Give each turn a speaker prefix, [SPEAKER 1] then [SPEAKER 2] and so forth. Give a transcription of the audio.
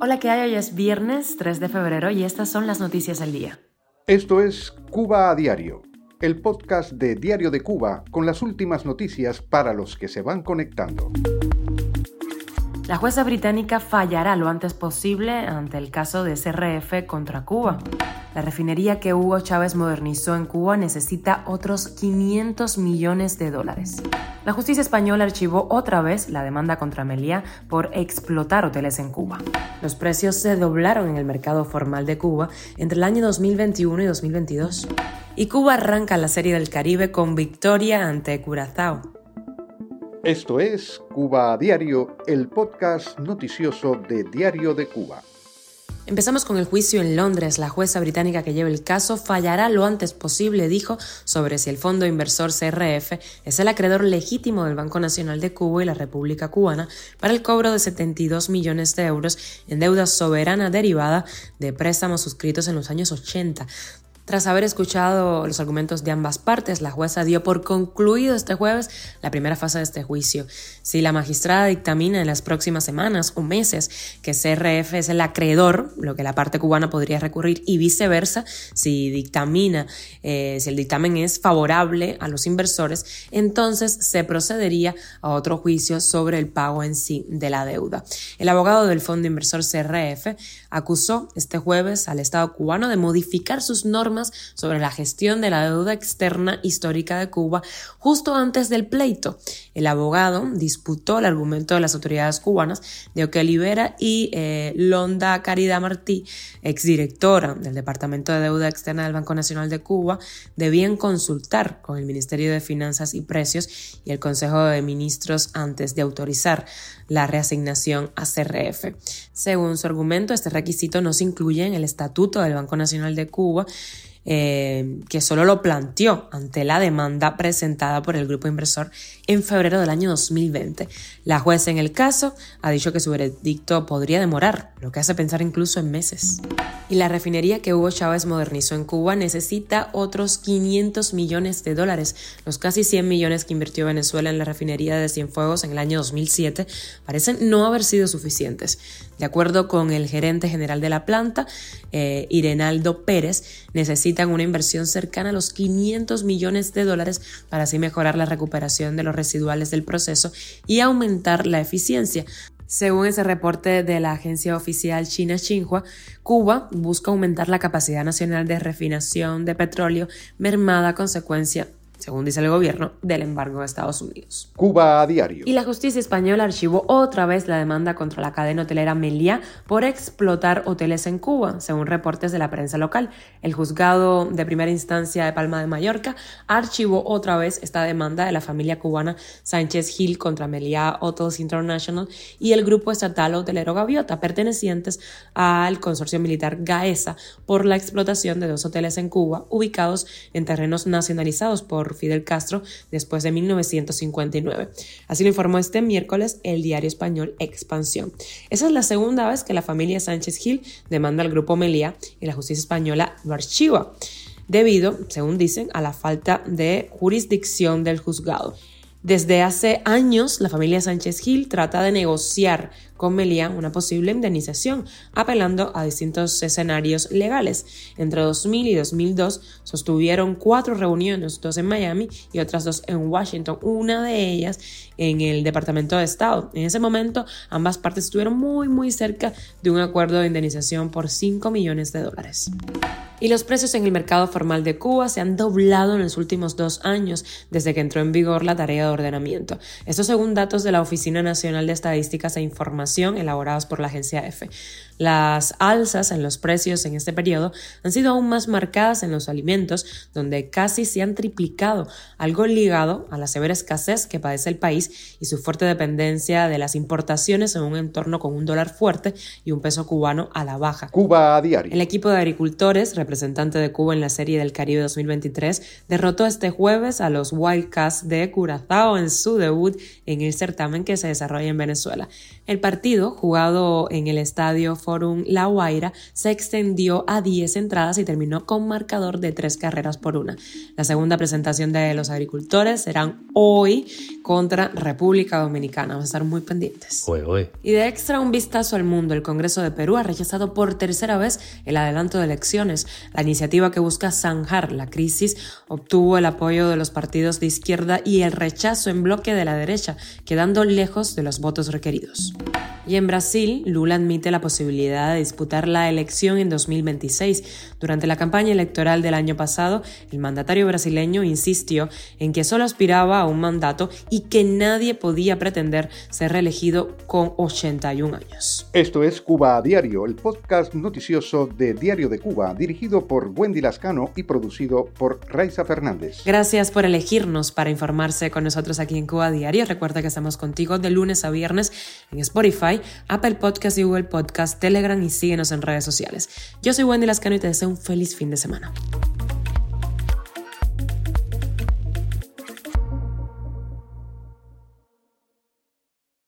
[SPEAKER 1] Hola, ¿qué hay? Hoy es viernes 3 de febrero y estas son las noticias del día.
[SPEAKER 2] Esto es Cuba a Diario, el podcast de Diario de Cuba con las últimas noticias para los que se van conectando.
[SPEAKER 1] La jueza británica fallará lo antes posible ante el caso de SRF contra Cuba. La refinería que Hugo Chávez modernizó en Cuba necesita otros 500 millones de dólares. La justicia española archivó otra vez la demanda contra Meliá por explotar hoteles en Cuba. Los precios se doblaron en el mercado formal de Cuba entre el año 2021 y 2022. Y Cuba arranca la Serie del Caribe con victoria ante Curazao.
[SPEAKER 2] Esto es Cuba Diario, el podcast noticioso de Diario de Cuba.
[SPEAKER 1] Empezamos con el juicio en Londres. La jueza británica que lleva el caso fallará lo antes posible, dijo, sobre si el fondo inversor CRF es el acreedor legítimo del Banco Nacional de Cuba y la República Cubana para el cobro de 72 millones de euros en deuda soberana derivada de préstamos suscritos en los años 80. Tras haber escuchado los argumentos de ambas partes, la jueza dio por concluido este jueves la primera fase de este juicio. Si la magistrada dictamina en las próximas semanas o meses que CRF es el acreedor, lo que la parte cubana podría recurrir, y viceversa, si dictamina, eh, si el dictamen es favorable a los inversores, entonces se procedería a otro juicio sobre el pago en sí de la deuda. El abogado del fondo inversor CRF acusó este jueves al Estado cubano de modificar sus normas sobre la gestión de la deuda externa histórica de Cuba justo antes del pleito. El abogado disputó el argumento de las autoridades cubanas de que Olivera y eh, Londa Caridad Martí, exdirectora del Departamento de Deuda Externa del Banco Nacional de Cuba, debían consultar con el Ministerio de Finanzas y Precios y el Consejo de Ministros antes de autorizar la reasignación a CRF. Según su argumento, este requisito no se incluye en el Estatuto del Banco Nacional de Cuba eh, que solo lo planteó ante la demanda presentada por el grupo inversor en febrero del año 2020. La jueza en el caso ha dicho que su veredicto podría demorar, lo que hace pensar incluso en meses. Y la refinería que Hugo Chávez modernizó en Cuba necesita otros 500 millones de dólares. Los casi 100 millones que invirtió Venezuela en la refinería de Cienfuegos en el año 2007 parecen no haber sido suficientes. De acuerdo con el gerente general de la planta, eh, Irenaldo Pérez, necesitan una inversión cercana a los 500 millones de dólares para así mejorar la recuperación de los residuales del proceso y aumentar la eficiencia. Según ese reporte de la agencia oficial china Xinhua, Cuba busca aumentar la capacidad nacional de refinación de petróleo mermada a consecuencia según dice el gobierno, del embargo de Estados Unidos.
[SPEAKER 2] Cuba a diario.
[SPEAKER 1] Y la justicia española archivó otra vez la demanda contra la cadena hotelera Meliá por explotar hoteles en Cuba, según reportes de la prensa local. El juzgado de primera instancia de Palma de Mallorca archivó otra vez esta demanda de la familia cubana Sánchez Gil contra Meliá Hotels International y el grupo estatal hotelero Gaviota, pertenecientes al consorcio militar Gaesa, por la explotación de dos hoteles en Cuba ubicados en terrenos nacionalizados por Fidel Castro después de 1959. Así lo informó este miércoles el diario español Expansión. Esa es la segunda vez que la familia Sánchez Gil demanda al grupo Melía y la justicia española lo archiva, debido, según dicen, a la falta de jurisdicción del juzgado. Desde hace años, la familia Sánchez Gil trata de negociar con Melía una posible indemnización, apelando a distintos escenarios legales. Entre 2000 y 2002 sostuvieron cuatro reuniones, dos en Miami y otras dos en Washington, una de ellas en el Departamento de Estado. En ese momento, ambas partes estuvieron muy, muy cerca de un acuerdo de indemnización por 5 millones de dólares. Y los precios en el mercado formal de Cuba se han doblado en los últimos dos años desde que entró en vigor la tarea de ordenamiento. Esto según datos de la Oficina Nacional de Estadísticas e Información elaborados por la agencia EFE. Las alzas en los precios en este periodo han sido aún más marcadas en los alimentos, donde casi se han triplicado, algo ligado a la severa escasez que padece el país y su fuerte dependencia de las importaciones en un entorno con un dólar fuerte y un peso cubano a la baja.
[SPEAKER 2] Cuba a diario.
[SPEAKER 1] El equipo de agricultores representante de Cuba en la Serie del Caribe 2023, derrotó este jueves a los Wildcats de Curazao en su debut en el certamen que se desarrolla en Venezuela. El partido, jugado en el estadio Forum La Guaira, se extendió a 10 entradas y terminó con marcador de tres carreras por una. La segunda presentación de los agricultores serán hoy contra República Dominicana. Vamos a estar muy pendientes. Y de extra un vistazo al mundo, el Congreso de Perú ha rechazado por tercera vez el adelanto de elecciones. La iniciativa que busca zanjar la crisis obtuvo el apoyo de los partidos de izquierda y el rechazo en bloque de la derecha, quedando lejos de los votos requeridos. Y en Brasil, Lula admite la posibilidad de disputar la elección en 2026. Durante la campaña electoral del año pasado, el mandatario brasileño insistió en que solo aspiraba a un mandato y que nadie podía pretender ser reelegido con 81 años.
[SPEAKER 2] Esto es Cuba Diario, el podcast noticioso de Diario de Cuba, dirigido por Wendy Lascano y producido por Raiza Fernández.
[SPEAKER 1] Gracias por elegirnos para informarse con nosotros aquí en Cuba Diario. Recuerda que estamos contigo de lunes a viernes en Spotify Apple Podcast y Google Podcast, Telegram y síguenos en redes sociales. Yo soy Wendy Lascano y te deseo un feliz fin de semana.